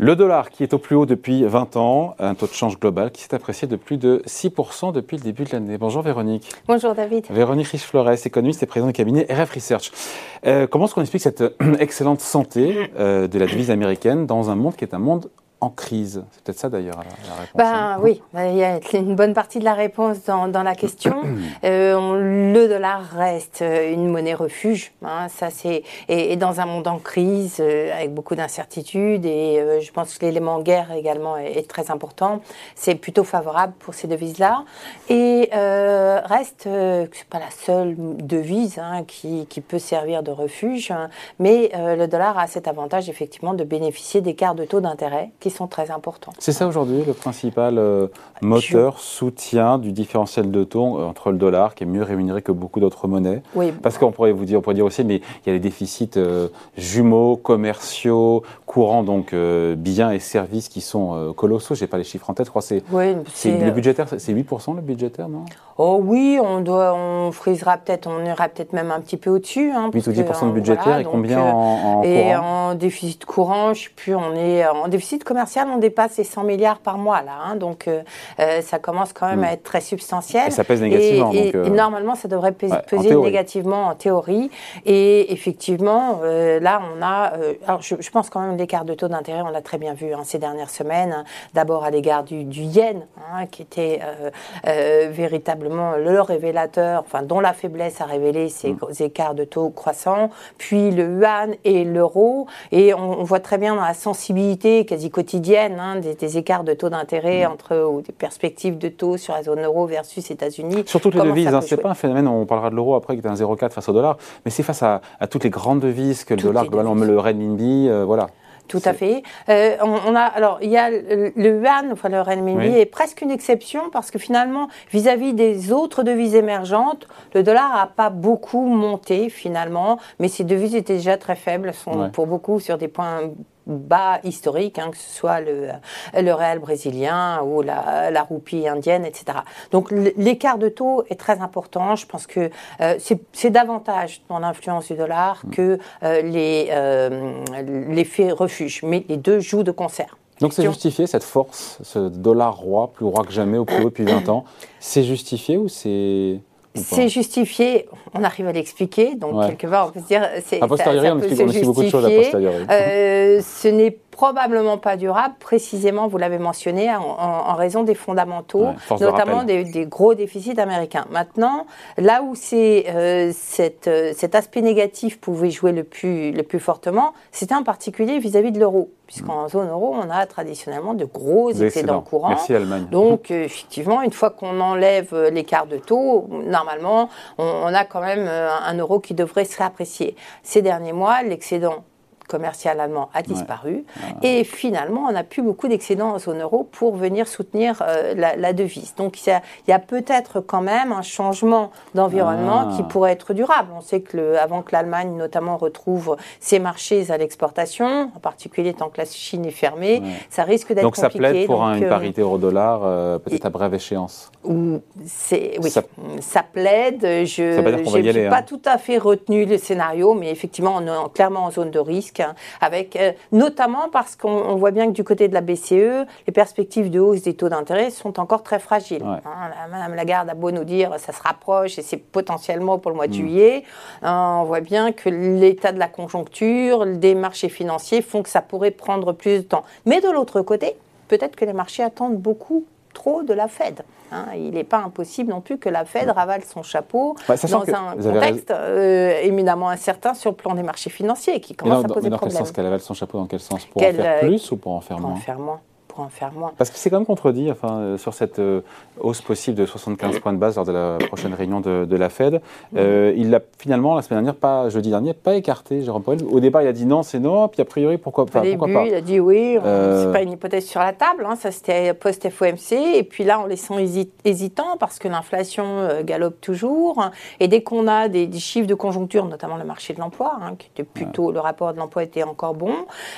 Le dollar qui est au plus haut depuis 20 ans, un taux de change global qui s'est apprécié de plus de 6% depuis le début de l'année. Bonjour Véronique. Bonjour David. Véronique Riche-Flores, économiste et présidente du cabinet RF Research. Euh, comment est-ce qu'on explique cette excellente santé euh, de la devise américaine dans un monde qui est un monde en crise C'est peut-être ça d'ailleurs la, réponse. Ben, hein. Oui, il y a une bonne partie de la réponse dans, la question. Euh, le dollar reste une monnaie refuge. Hein, ça c'est et, dans un monde en crise euh, avec beaucoup d'incertitudes et euh, je pense que l'élément guerre également est, très important. C'est plutôt favorable pour ces devises-là et reste c'est pas la seule devise hein, qui, qui, peut servir de refuge, mais le dollar a cet avantage effectivement de bénéficier d'écarts de taux d'intérêt sont très importants. C'est ça aujourd'hui le principal euh, moteur, soutien du différentiel de taux euh, entre le dollar, qui est mieux rémunéré que beaucoup d'autres monnaies. Oui. Parce qu'on pourrait vous dire, on pourrait dire aussi, mais il y a les déficits euh, jumeaux, commerciaux, courants, donc biens et services qui sont colossaux. Je n'ai pas les chiffres en tête, je crois c'est oui, le budgétaire, c'est 8% le budgétaire, non? Oh oui, on doit, on frisera peut-être, on ira peut-être même un petit peu au-dessus. Hein, 8 ou 10% de budgétaire et combien en, en, Et en déficit courant, je ne sais plus, on est en déficit commercial on dépasse les 100 milliards par mois là, hein. donc euh, euh, ça commence quand même à hmm. être très substantiel. Et ça pèse négativement. Et, euh, normalement, ça devrait peser, négativement en théorie. Et effectivement, là, on a, alors je, pense quand même l'écart de taux d'intérêt, on l'a très bien vu hein, ces dernières semaines. D'abord à l'égard du, yen, hein, qui était véritablement le révélateur, enfin dont la faiblesse a révélé ces hmm. écarts de taux croissants. Puis le yuan et l'euro, et on, on voit très bien dans la sensibilité quasi quotidienne Hein, des, écarts de taux d'intérêt mm. entre ou des perspectives de taux sur la zone euro versus États-Unis. Sur toutes les devises, c'est pas un phénomène. On parlera de l'euro après qui est un 0,4 face au dollar, mais c'est face à, toutes les grandes devises que le dollar globalement, le renminbi, euh, voilà. Tout à fait. Euh, on, a alors il y a le, yuan, enfin le renminbi est presque une exception parce que finalement vis-à-vis des autres devises émergentes, le dollar n'a pas beaucoup monté finalement, mais ces devises étaient déjà très faibles, sont pour beaucoup sur des points bas historiques, hein, que ce soit le, le réal brésilien ou la, la, roupie indienne, etc. Donc l'écart de taux est très important. Je pense que euh, c'est davantage dans l'influence du dollar mm. que euh, les euh, l'effet refuge, mais les deux jouent de concert. Donc c'est justifié cette force, ce dollar roi, plus roi que jamais au plus haut depuis 20 ans. C'est justifié ou c'est c'est justifié, on arrive à l'expliquer, donc quelque part on peut se dire... A posteriori, on, explique, beaucoup de choses a posteriori. Euh, ce n'est probablement pas durable, précisément, vous l'avez mentionné, en, raison des fondamentaux, notamment des, gros déficits américains. Maintenant, là où c'est euh, euh, cet aspect négatif pouvait jouer le plus, le plus fortement, c'était en particulier vis-à-vis de l'euro, puisqu'en mm. zone euro, on a traditionnellement de gros excédents courants. Merci Allemagne. Donc, euh, effectivement, une fois qu'on enlève l'écart de taux, normalement, on, on, a quand même un euro qui devrait se réapprécier. Ces derniers mois, l'excédent commercial allemand a disparu. Et finalement, on n'a plus beaucoup d'excédents en zone euro pour venir soutenir euh, la, devise. Donc il y a, peut-être quand même un changement d'environnement qui ah. pourrait être durable. On sait que le, avant que l'Allemagne notamment retrouve ses marchés à l'exportation, en particulier tant que la Chine est fermée, ça risque d'être compliqué. Donc ça plaide pour une euh, parité euro-dollar euh, peut-être à brève échéance. oui, ça, plaide. Je n'ai pas hein. tout à fait retenu le scénario, mais effectivement, on est clairement en zone de risque avec euh, notamment parce qu'on voit bien que du côté de la BCE, les perspectives de hausse des taux d'intérêt sont encore très fragiles. Hein, Madame Lagarde a beau nous dire ça se rapproche et c'est potentiellement pour le mois de mm. juillet, hein, on voit bien que l'état de la conjoncture, des marchés financiers font que ça pourrait prendre plus de temps. Mais de l'autre côté, peut-être que les marchés attendent beaucoup trop de la Fed. Hein. il n'est pas impossible non plus que la Fed ravale son chapeau bah, dans un contexte euh, éminemment incertain sur le plan des marchés financiers qui commence à poser mais dans quel sens? Qu'elle ravale son chapeau Dans quel sens? Pour en faire euh, plus ou pour en faire moins Pour en faire moins en faire moins. Parce que c'est quand même contredit enfin, euh, sur cette euh, hausse possible de 75 points de base lors de la prochaine réunion de, la Fed. Euh, il l'a finalement, la semaine dernière, pas, jeudi dernier, pas écarté, Jérôme Powell. Au départ, il a dit non, c'est non, puis a priori, pourquoi, pas, pourquoi pas Il a dit oui, c'est pas une hypothèse sur la table, hein, ça c'était post-FOMC, et puis là, on les sent hésitants parce que l'inflation galope toujours, et dès qu'on a des, chiffres de conjoncture, notamment le marché de l'emploi, hein, qui était plutôt, le rapport de l'emploi était encore bon,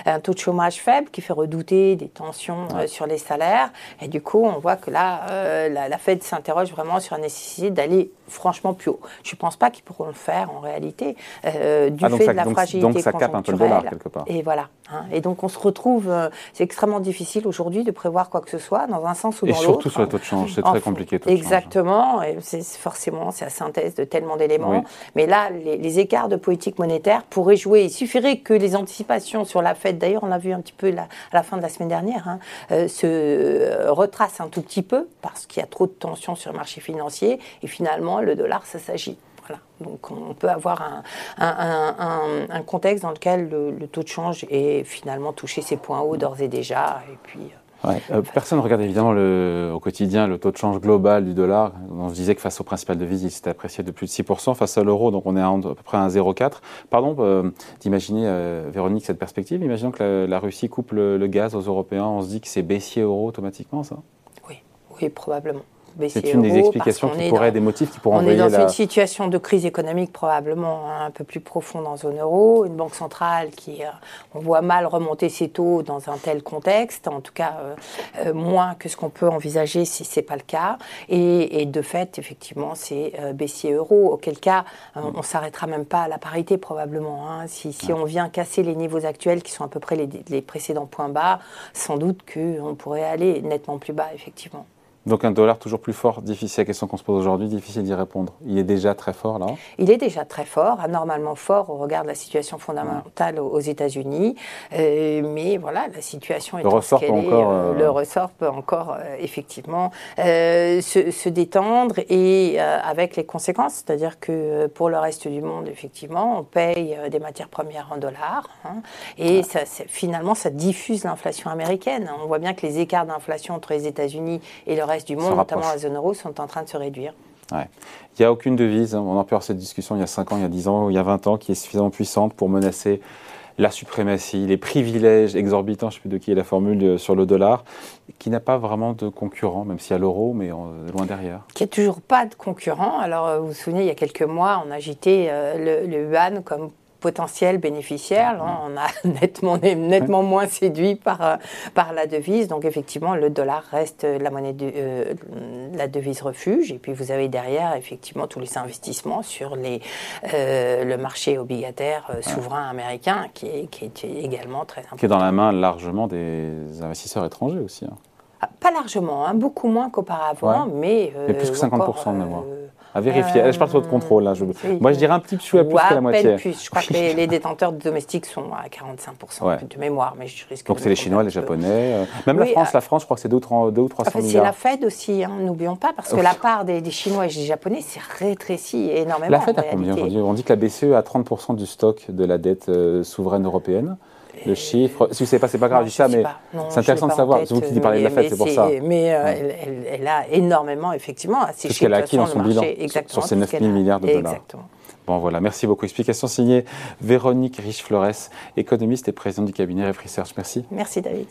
un taux de chômage faible qui fait redouter des tensions sur les salaires. Et du coup, on voit que là, la, la Fed s'interroge vraiment sur la nécessité d'aller franchement plus haut. Je ne pense pas qu'ils pourront le faire en réalité, euh, du ah, fait de la fragilité donc ça capte un peu le dollar quelque part. Et voilà. Hein. Et donc on se retrouve, euh, c'est extrêmement difficile aujourd'hui de prévoir quoi que ce soit dans un sens ou dans l'autre. Et surtout sur le taux de change, c'est très compliqué. Exactement, et c'est forcément c'est la synthèse de tellement d'éléments. Mais là, les, écarts de politique monétaire pourraient jouer. Il suffirait que les anticipations sur la Fed, d'ailleurs on l'a vu un petit peu à la fin de la semaine dernière, hein, euh, se retracent un tout petit peu parce qu'il y a trop de tensions sur le marché financier et finalement le dollar, ça s'agit. Voilà. Donc on peut avoir un, contexte dans lequel le, taux de change est finalement touché ses points hauts d'ores et déjà. Et puis, euh, euh, personne ne regarde évidemment le, au quotidien le taux de change global du dollar. On se disait que face au principal devise, il s'était apprécié de plus de 6%. Face à l'euro, donc on est à, peu près à 0,4. Pardon euh, d'imaginer, Véronique, cette perspective. Imaginons que la, Russie coupe le, le, gaz aux Européens. On se dit que c'est baissier euro automatiquement, ça? Oui, oui, probablement. C'est une des explications qui pourrait, des motifs qui pourraient On est dans une situation de crise économique probablement un peu plus profonde en zone euro, une banque centrale qui, euh, on voit mal remonter ses taux dans un tel contexte, en tout cas euh, euh, moins que ce qu'on peut envisager si c'est pas le cas. Et, de fait, effectivement, c'est baissier euro, auquel cas on, ne s'arrêtera même pas à la parité probablement. Hein. Si, si on vient casser les niveaux actuels qui sont à peu près les, les précédents points bas, sans doute qu'on pourrait aller nettement plus bas, effectivement. Donc un dollar toujours plus fort, difficile, la question qu'on se pose aujourd'hui, difficile d'y répondre. Il est déjà très fort là Il est déjà très fort, anormalement fort au regard de la situation fondamentale aux États-Unis. Euh, mais voilà, la situation est le ressort peut encore, euh, Le ressort peut encore euh, effectivement se, détendre et avec les conséquences, c'est-à-dire que pour le reste du monde, effectivement, on paye des matières premières en dollars hein, et ça, finalement ça diffuse l'inflation américaine. On voit bien que les écarts d'inflation entre les États-Unis et le reste du monde, notamment la zone euro, sont en train de se réduire. Il n'y a aucune devise, hein. on a pu avoir cette discussion il y a 5 ans, il y a 10 ans, il y a 20 ans, qui est suffisamment puissante pour menacer la suprématie, les privilèges exorbitants, je ne sais plus de qui est la formule, euh, sur le dollar, qui n'a pas vraiment de concurrent, même s'il y a l'euro, mais loin derrière. Qui n'a toujours pas de concurrent. Alors, euh, vous vous souvenez, il y a quelques mois, on agitait euh, le, le yuan comme potentiel bénéficiaire. on a nettement, nettement moins séduit par, euh, par la devise. Donc effectivement, le dollar reste la monnaie de euh, la devise refuge. Et puis vous avez derrière effectivement tous les investissements sur les, euh, le marché obligataire souverain américain qui est, qui est également très important. Qui est dans la main largement des investisseurs étrangers aussi. Hein. Ah, pas largement, hein, beaucoup moins qu'auparavant, mais, mais... plus que 50% de mémoire à vérifier. je parle sur votre contrôle. Là. Je... Moi, je dirais un petit peu plus que la moitié. Plus. Je crois que les, détenteurs domestiques sont à 45% de mémoire, mais je risque Donc c'est les Chinois, les Japonais. Euh, même la France, euh, la France, je crois que c'est 2 ou 300 enfin. C'est la Fed aussi, hein, n'oublions pas, parce que la part des, Chinois et des Japonais s'est rétrécie énormément. La Fed a combien aujourd'hui? On dit que la BCE a 30% du stock de la dette euh, souveraine européenne le chiffre. Si vous ne savez pas, c'est pas grave, je dis ça, mais c'est intéressant de savoir. C'est vous qui parlez de la fête, c'est pour ça. Mais euh, elle, a énormément, effectivement, C'est ce qu'elle a acquis dans son bilan, sur ces 9 000 milliards de dollars. Exactement. Bon, voilà, merci beaucoup. Explication signée Véronique Riche-Flores, économiste et présidente du cabinet Ref Research. Merci. Merci, David.